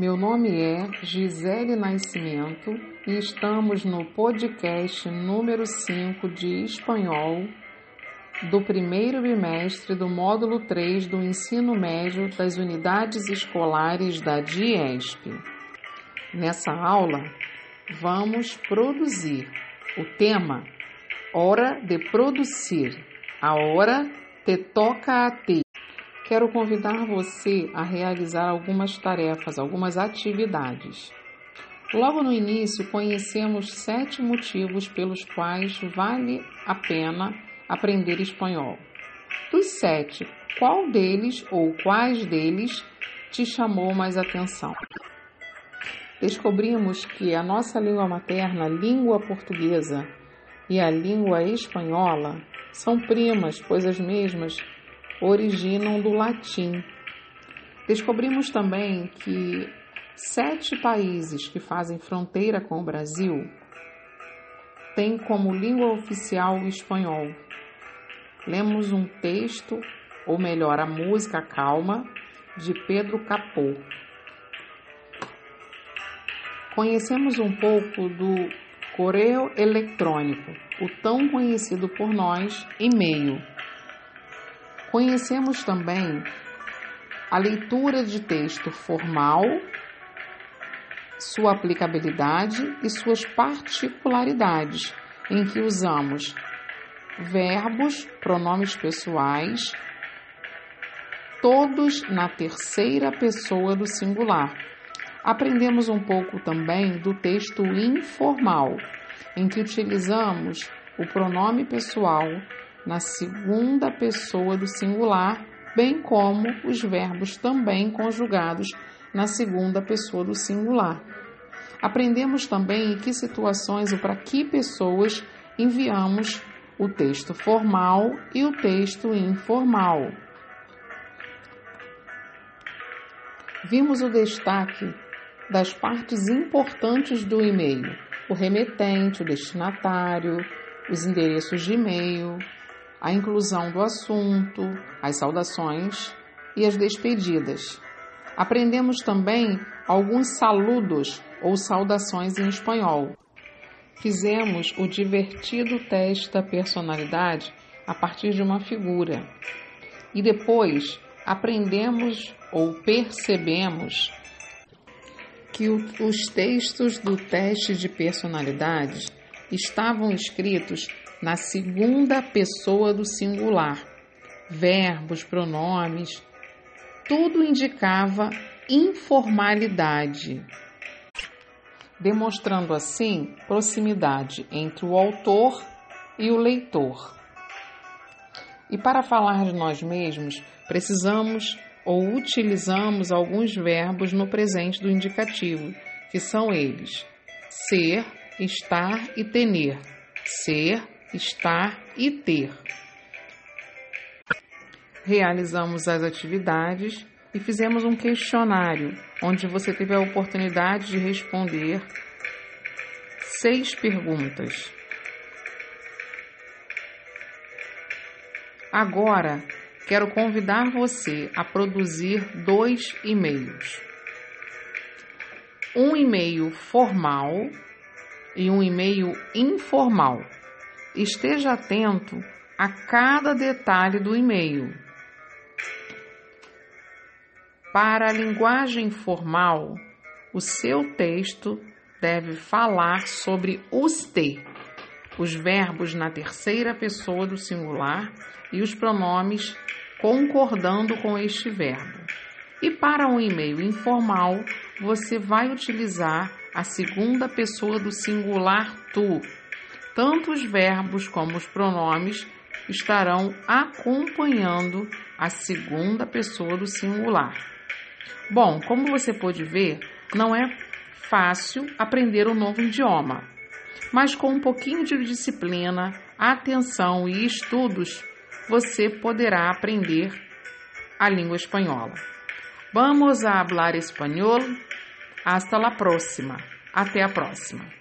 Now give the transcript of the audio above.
Meu nome é Gisele Nascimento e estamos no podcast número 5 de espanhol do primeiro bimestre do módulo 3 do ensino médio das unidades escolares da DIESP. Nessa aula, vamos produzir o tema Hora de Produzir. A hora te toca a ti. Quero convidar você a realizar algumas tarefas, algumas atividades. Logo no início, conhecemos sete motivos pelos quais vale a pena aprender espanhol. Dos sete, qual deles ou quais deles te chamou mais atenção? Descobrimos que a nossa língua materna, língua portuguesa, e a língua espanhola são primas, pois as mesmas originam do latim. Descobrimos também que sete países que fazem fronteira com o Brasil têm como língua oficial o espanhol. Lemos um texto, ou melhor, a música Calma, de Pedro Capô. Conhecemos um pouco do correio eletrônico, o tão conhecido por nós e-mail. Conhecemos também a leitura de texto formal, sua aplicabilidade e suas particularidades, em que usamos verbos, pronomes pessoais, todos na terceira pessoa do singular. Aprendemos um pouco também do texto informal, em que utilizamos o pronome pessoal na segunda pessoa do singular, bem como os verbos também conjugados na segunda pessoa do singular. Aprendemos também em que situações ou para que pessoas enviamos o texto formal e o texto informal. Vimos o destaque das partes importantes do e-mail: o remetente, o destinatário, os endereços de e-mail, a inclusão do assunto, as saudações e as despedidas. Aprendemos também alguns saludos ou saudações em espanhol. Fizemos o divertido teste da personalidade a partir de uma figura. E depois aprendemos ou percebemos que os textos do teste de personalidade estavam escritos na segunda pessoa do singular. Verbos, pronomes, tudo indicava informalidade, demonstrando assim proximidade entre o autor e o leitor. E para falar de nós mesmos, precisamos ou utilizamos alguns verbos no presente do indicativo, que são eles: ser, estar e tener. Ser, estar e ter. Realizamos as atividades e fizemos um questionário onde você teve a oportunidade de responder seis perguntas. Agora, quero convidar você a produzir dois e-mails. Um e-mail formal e um e-mail informal. Esteja atento a cada detalhe do e-mail. Para a linguagem formal, o seu texto deve falar sobre os te, os verbos na terceira pessoa do singular e os pronomes concordando com este verbo. E para um e-mail informal, você vai utilizar a segunda pessoa do singular tu, tanto os verbos como os pronomes estarão acompanhando a segunda pessoa do singular. Bom, como você pode ver, não é fácil aprender um novo idioma, mas com um pouquinho de disciplina, atenção e estudos, você poderá aprender a língua espanhola. Vamos a hablar espanhol. Hasta la próxima. Até a próxima.